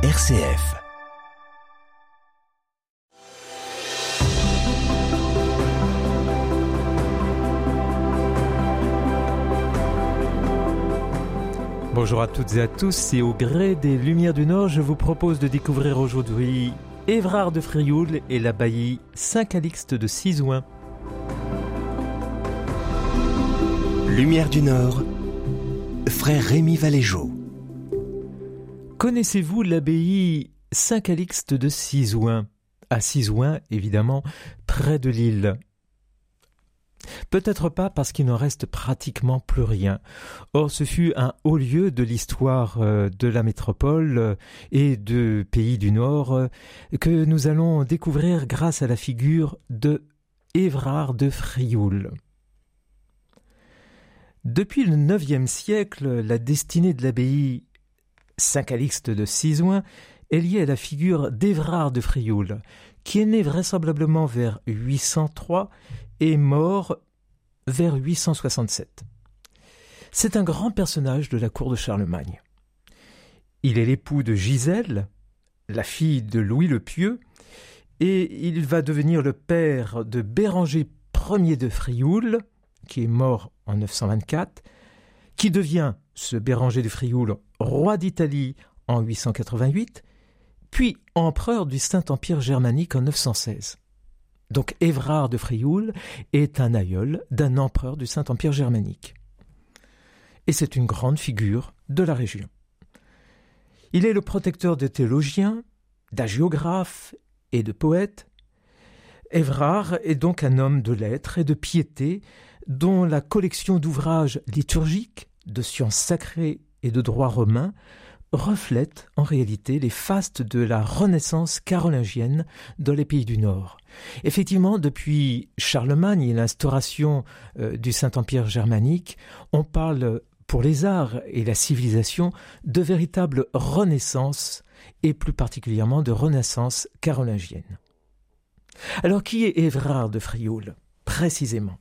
RCF. Bonjour à toutes et à tous, et au gré des Lumières du Nord, je vous propose de découvrir aujourd'hui Évrard de Frioul et l'abbaye Saint-Calixte de Cisouin. Lumière du Nord, frère Rémi Valégeau. Connaissez-vous l'abbaye Saint-Calixte de Cisouin À Cisouin, évidemment, près de l'île. Peut-être pas parce qu'il n'en reste pratiquement plus rien. Or, ce fut un haut lieu de l'histoire euh, de la métropole euh, et de pays du Nord euh, que nous allons découvrir grâce à la figure de Évrard de Frioul. Depuis le IXe siècle, la destinée de l'abbaye Saint-Calixte de Cisouin est liée à la figure d'Évrard de Frioul, qui est né vraisemblablement vers 803 et mort vers 867. C'est un grand personnage de la cour de Charlemagne. Il est l'époux de Gisèle, la fille de Louis le Pieux, et il va devenir le père de Béranger Ier de Frioul, qui est mort en 924, qui devient, ce Béranger de Frioul, roi d'Italie en 888, puis empereur du Saint-Empire germanique en 916. Donc Évrard de Frioul est un aïeul d'un empereur du Saint-Empire germanique. Et c'est une grande figure de la région. Il est le protecteur de théologiens, d'agiographes et de poètes. Évrard est donc un homme de lettres et de piété dont la collection d'ouvrages liturgiques, de sciences sacrées et de droit romain reflète en réalité les fastes de la Renaissance carolingienne dans les pays du Nord. Effectivement, depuis Charlemagne et l'instauration euh, du Saint-Empire germanique, on parle pour les arts et la civilisation de véritable renaissance et plus particulièrement de renaissance carolingienne. Alors qui est Évrard de Frioul précisément?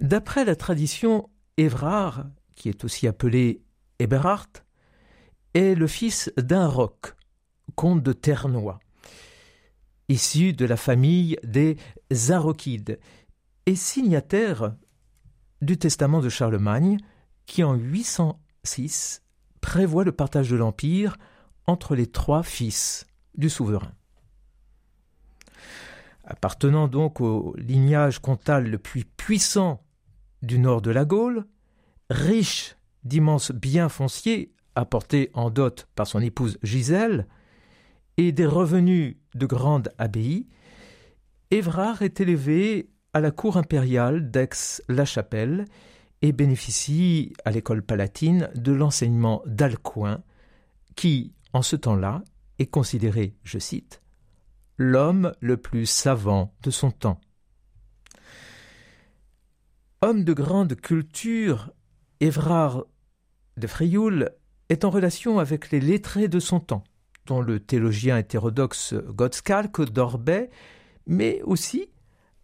D'après la tradition, Évrard, qui est aussi appelé Eberhard, est le fils d'un roc, comte de Ternois, issu de la famille des Arochides, et signataire du testament de Charlemagne, qui en 806 prévoit le partage de l'Empire entre les trois fils du souverain. Appartenant donc au lignage comtal le plus puissant du nord de la Gaule, riche d'immenses biens fonciers apportés en dot par son épouse Gisèle, et des revenus de grande abbaye, Évrard est élevé à la cour impériale d'Aix-la-Chapelle et bénéficie à l'école palatine de l'enseignement d'Alcuin, qui, en ce temps-là, est considéré, je cite, l'homme le plus savant de son temps. Homme de grande culture, Évrard de Frioul est en relation avec les lettrés de son temps, dont le théologien hétérodoxe Godescalc d'Orbay, mais aussi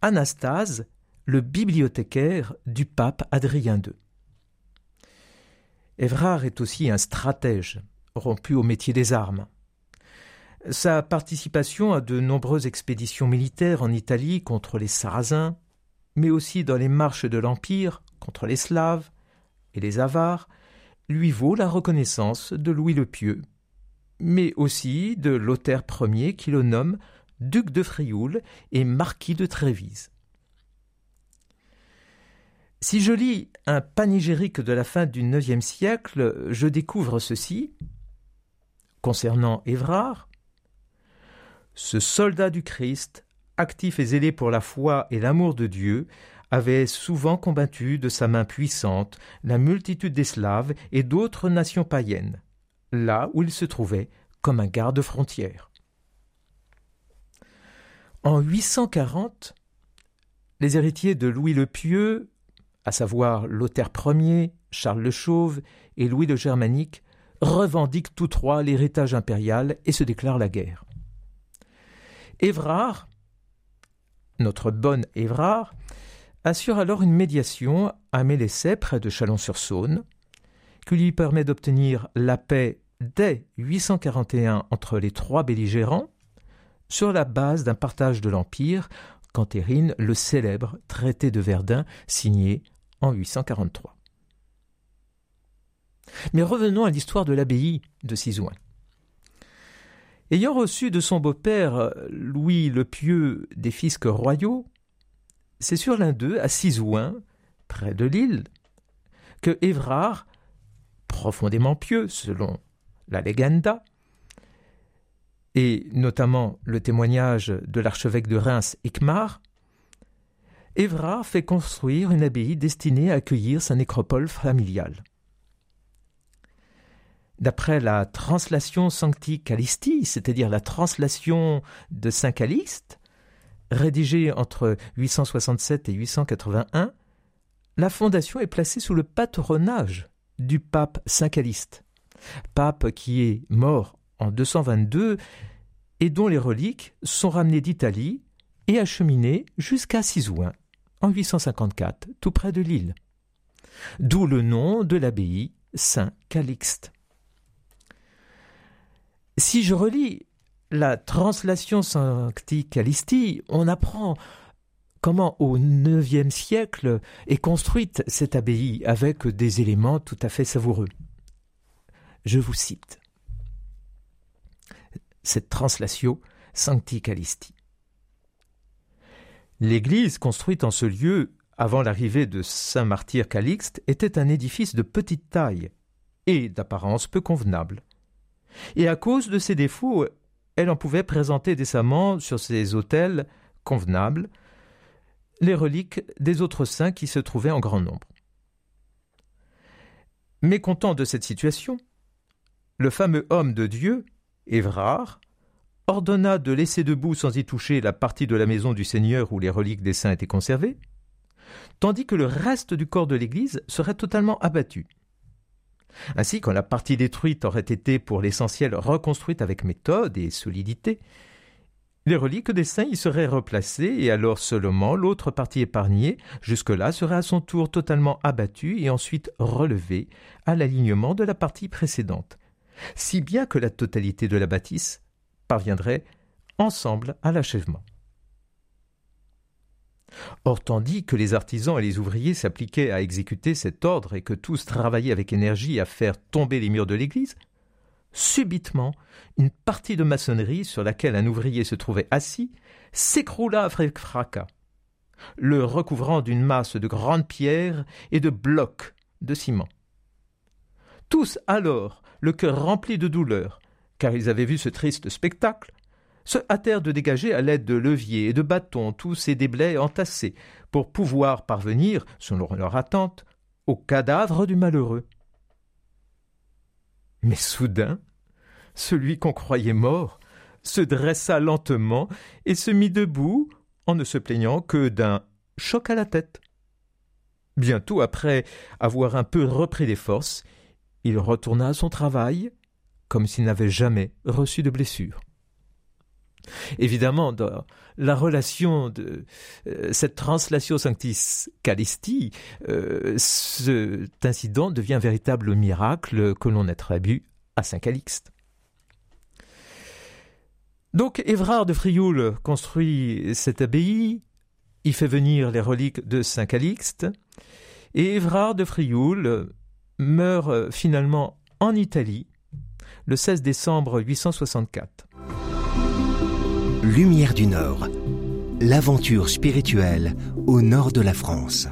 Anastase, le bibliothécaire du pape Adrien II. Évrard est aussi un stratège, rompu au métier des armes. Sa participation à de nombreuses expéditions militaires en Italie contre les Sarrasins, mais aussi dans les marches de l'Empire contre les Slaves et les Avars, lui vaut la reconnaissance de Louis le Pieux, mais aussi de Lothaire Ier qui le nomme duc de Frioul et marquis de Trévise. Si je lis un panégyrique de la fin du IXe siècle, je découvre ceci concernant Évrard. Ce soldat du Christ actif et zélé pour la foi et l'amour de Dieu, avait souvent combattu de sa main puissante la multitude des Slaves et d'autres nations païennes, là où il se trouvait comme un garde-frontière. En 840, les héritiers de Louis le Pieux, à savoir Lothaire Ier, Charles le Chauve et Louis le Germanique, revendiquent tous trois l'héritage impérial et se déclarent la guerre. Évrard, notre bonne Évrard, assure alors une médiation à Mélessé, près de Chalon-sur-Saône, qui lui permet d'obtenir la paix dès 841 entre les trois belligérants sur la base d'un partage de l'Empire qu'entérine le célèbre traité de Verdun signé en 843. Mais revenons à l'histoire de l'abbaye de Cisouin. Ayant reçu de son beau-père Louis le Pieux des fisques royaux, c'est sur l'un d'eux, à Cisouin, près de l'île, que Évrard, profondément pieux selon la Legenda, et notamment le témoignage de l'archevêque de Reims, Icmar, Évrard fait construire une abbaye destinée à accueillir sa nécropole familiale. D'après la translation Sancti Callisti, c'est-à-dire la translation de Saint Calixte, rédigée entre 867 et 881, la fondation est placée sous le patronage du pape Saint Calixte, pape qui est mort en 222 et dont les reliques sont ramenées d'Italie et acheminées jusqu'à Cisouin en 854, tout près de l'île. D'où le nom de l'abbaye Saint Calixte. Si je relis la translation Sancti Callisti, on apprend comment au IXe siècle est construite cette abbaye avec des éléments tout à fait savoureux. Je vous cite cette translation Sancti Callisti. L'église construite en ce lieu avant l'arrivée de saint martyr Calixte était un édifice de petite taille et d'apparence peu convenable. Et à cause de ses défauts, elle en pouvait présenter décemment sur ses autels convenables les reliques des autres saints qui se trouvaient en grand nombre. Mécontent de cette situation, le fameux homme de Dieu, Évrard, ordonna de laisser debout sans y toucher la partie de la maison du Seigneur où les reliques des saints étaient conservées, tandis que le reste du corps de l'Église serait totalement abattu. Ainsi, quand la partie détruite aurait été pour l'essentiel reconstruite avec méthode et solidité, les reliques des saints y seraient replacées et alors seulement l'autre partie épargnée jusque-là serait à son tour totalement abattue et ensuite relevée à l'alignement de la partie précédente, si bien que la totalité de la bâtisse parviendrait ensemble à l'achèvement. Or, tandis que les artisans et les ouvriers s'appliquaient à exécuter cet ordre et que tous travaillaient avec énergie à faire tomber les murs de l'église, subitement, une partie de maçonnerie sur laquelle un ouvrier se trouvait assis s'écroula avec fracas, le recouvrant d'une masse de grandes pierres et de blocs de ciment. Tous alors, le cœur rempli de douleur, car ils avaient vu ce triste spectacle, se hâtèrent de dégager à l'aide de leviers et de bâtons tous ces déblais entassés, pour pouvoir parvenir, selon leur attente, au cadavre du malheureux. Mais soudain, celui qu'on croyait mort se dressa lentement et se mit debout en ne se plaignant que d'un choc à la tête. Bientôt après avoir un peu repris des forces, il retourna à son travail comme s'il n'avait jamais reçu de blessure. Évidemment, dans la relation de euh, cette translation Sanctis Callisti, euh, cet incident devient un véritable miracle que l'on attribue à Saint Calixte. Donc Évrard de Frioul construit cette abbaye, il fait venir les reliques de Saint Calixte, et Évrard de Frioul meurt finalement en Italie le 16 décembre 864. Lumière du Nord, l'aventure spirituelle au nord de la France.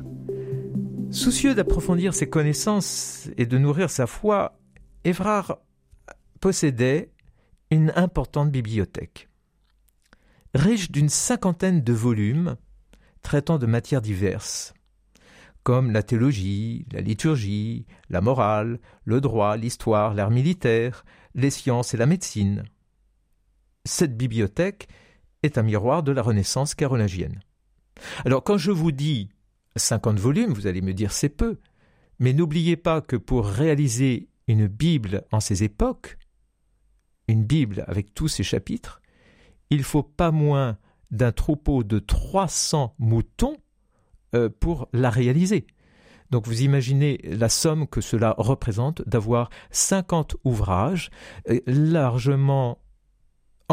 Soucieux d'approfondir ses connaissances et de nourrir sa foi, Évrard possédait une importante bibliothèque. Riche d'une cinquantaine de volumes traitant de matières diverses, comme la théologie, la liturgie, la morale, le droit, l'histoire, l'art militaire, les sciences et la médecine. Cette bibliothèque est un miroir de la Renaissance carolingienne. Alors quand je vous dis 50 volumes, vous allez me dire c'est peu, mais n'oubliez pas que pour réaliser une Bible en ces époques, une Bible avec tous ses chapitres, il faut pas moins d'un troupeau de 300 moutons euh, pour la réaliser. Donc vous imaginez la somme que cela représente d'avoir 50 ouvrages euh, largement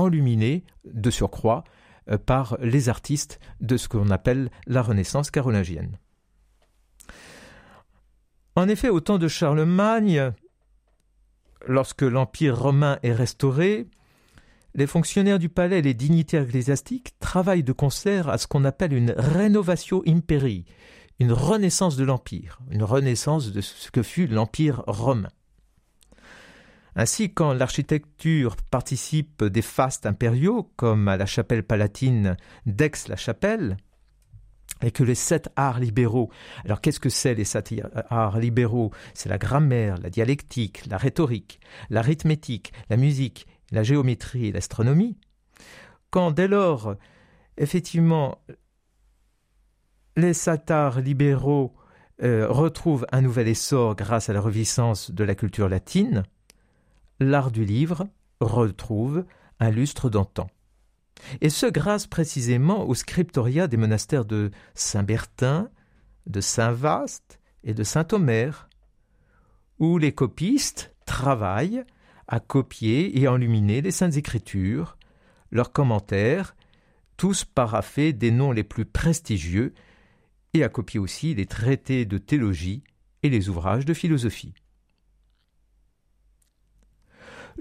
enluminés de surcroît euh, par les artistes de ce qu'on appelle la Renaissance carolingienne. En effet, au temps de Charlemagne, lorsque l'Empire romain est restauré, les fonctionnaires du palais et les dignitaires ecclésiastiques travaillent de concert à ce qu'on appelle une rénovation imperii, une renaissance de l'Empire, une renaissance de ce que fut l'Empire romain. Ainsi, quand l'architecture participe des fastes impériaux, comme à la chapelle palatine d'Aix-la-Chapelle, et que les sept arts libéraux, alors qu'est-ce que c'est les sept arts libéraux? C'est la grammaire, la dialectique, la rhétorique, l'arithmétique, la musique, la géométrie et l'astronomie. Quand dès lors, effectivement, les sept arts libéraux euh, retrouvent un nouvel essor grâce à la reviscence de la culture latine, l'art du livre retrouve un lustre d'antan. Et ce grâce précisément au scriptoria des monastères de Saint-Bertin, de Saint-Vaast et de Saint-Omer, où les copistes travaillent à copier et enluminer les Saintes Écritures, leurs commentaires, tous paraffés des noms les plus prestigieux, et à copier aussi les traités de théologie et les ouvrages de philosophie.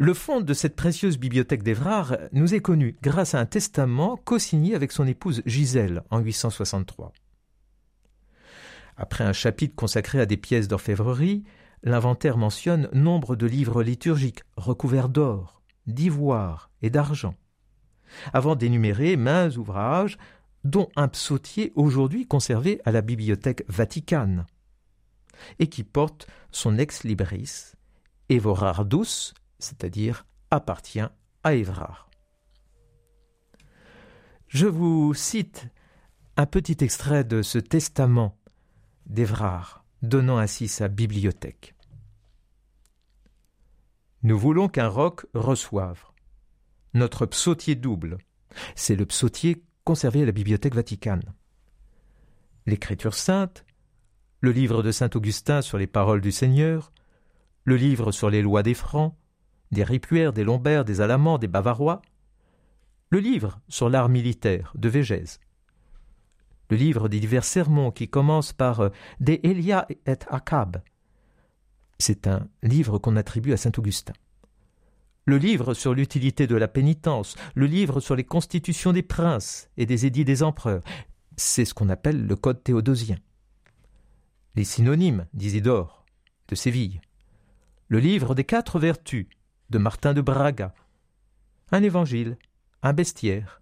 Le fond de cette précieuse bibliothèque d'Évrard nous est connu grâce à un testament co-signé avec son épouse Gisèle en 863. Après un chapitre consacré à des pièces d'orfèvrerie, l'inventaire mentionne nombre de livres liturgiques recouverts d'or, d'ivoire et d'argent, avant d'énumérer maints ouvrages, dont un psautier aujourd'hui conservé à la bibliothèque vaticane, et qui porte son ex-libris, Evorardus c'est-à-dire appartient à Évrard. Je vous cite un petit extrait de ce testament d'Évrard, donnant ainsi sa bibliothèque. Nous voulons qu'un roc reçoive notre psautier double. C'est le psautier conservé à la bibliothèque vaticane. L'Écriture sainte, le livre de saint Augustin sur les paroles du Seigneur, le livre sur les lois des Francs, des Ripuaires, des Lombards, des Alamans, des Bavarois, le livre sur l'art militaire de Végèse, le livre des divers sermons qui commence par euh, De Elia et Akab. C'est un livre qu'on attribue à saint Augustin. Le livre sur l'utilité de la pénitence, le livre sur les constitutions des princes et des édits des empereurs, c'est ce qu'on appelle le code théodosien. Les synonymes d'Isidore, de Séville, le livre des quatre vertus, de Martin de Braga, un évangile, un bestiaire,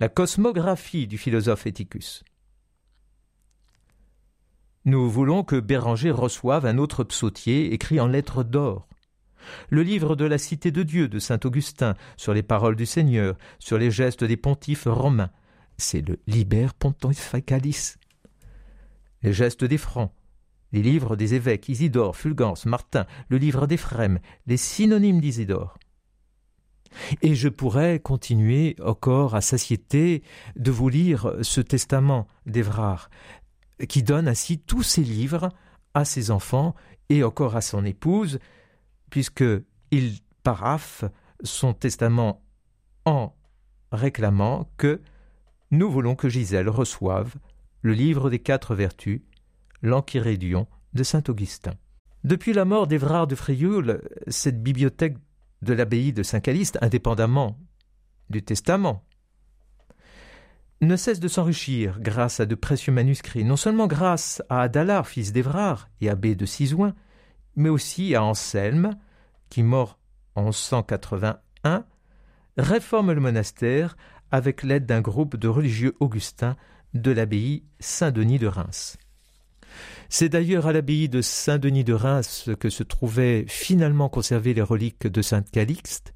la cosmographie du philosophe Éticus. Nous voulons que Béranger reçoive un autre psautier écrit en lettres d'or. Le livre de la Cité de Dieu de saint Augustin sur les paroles du Seigneur, sur les gestes des pontifes romains, c'est le Liber Pontificalis. Les gestes des francs, les livres des évêques Isidore, Fulgence, Martin, le livre d'Éphrem, les synonymes d'Isidore. Et je pourrais continuer encore à satiété de vous lire ce testament d'Évrard, qui donne ainsi tous ses livres à ses enfants et encore à son épouse, puisque il paraphe son testament en réclamant que nous voulons que Gisèle reçoive le livre des quatre vertus l'Enchiridion de saint Augustin. Depuis la mort d'Évrard de Frioul, cette bibliothèque de l'abbaye de Saint-Caliste, indépendamment du testament, ne cesse de s'enrichir grâce à de précieux manuscrits, non seulement grâce à Adalar, fils d'Évrard et abbé de Cisoin, mais aussi à Anselme, qui, mort en 1181, réforme le monastère avec l'aide d'un groupe de religieux augustins de l'abbaye Saint-Denis de Reims. C'est d'ailleurs à l'abbaye de Saint-Denis de Reims que se trouvaient finalement conservées les reliques de Sainte Calixte,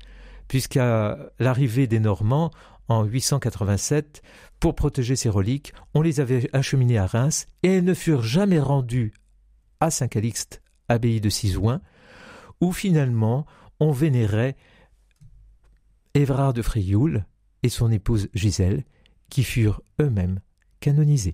puisqu'à l'arrivée des Normands, en 887, pour protéger ces reliques, on les avait acheminées à Reims et elles ne furent jamais rendues à Saint Calixte, abbaye de Cisoin, où finalement on vénérait Évrard de Frioul et son épouse Gisèle, qui furent eux-mêmes canonisés.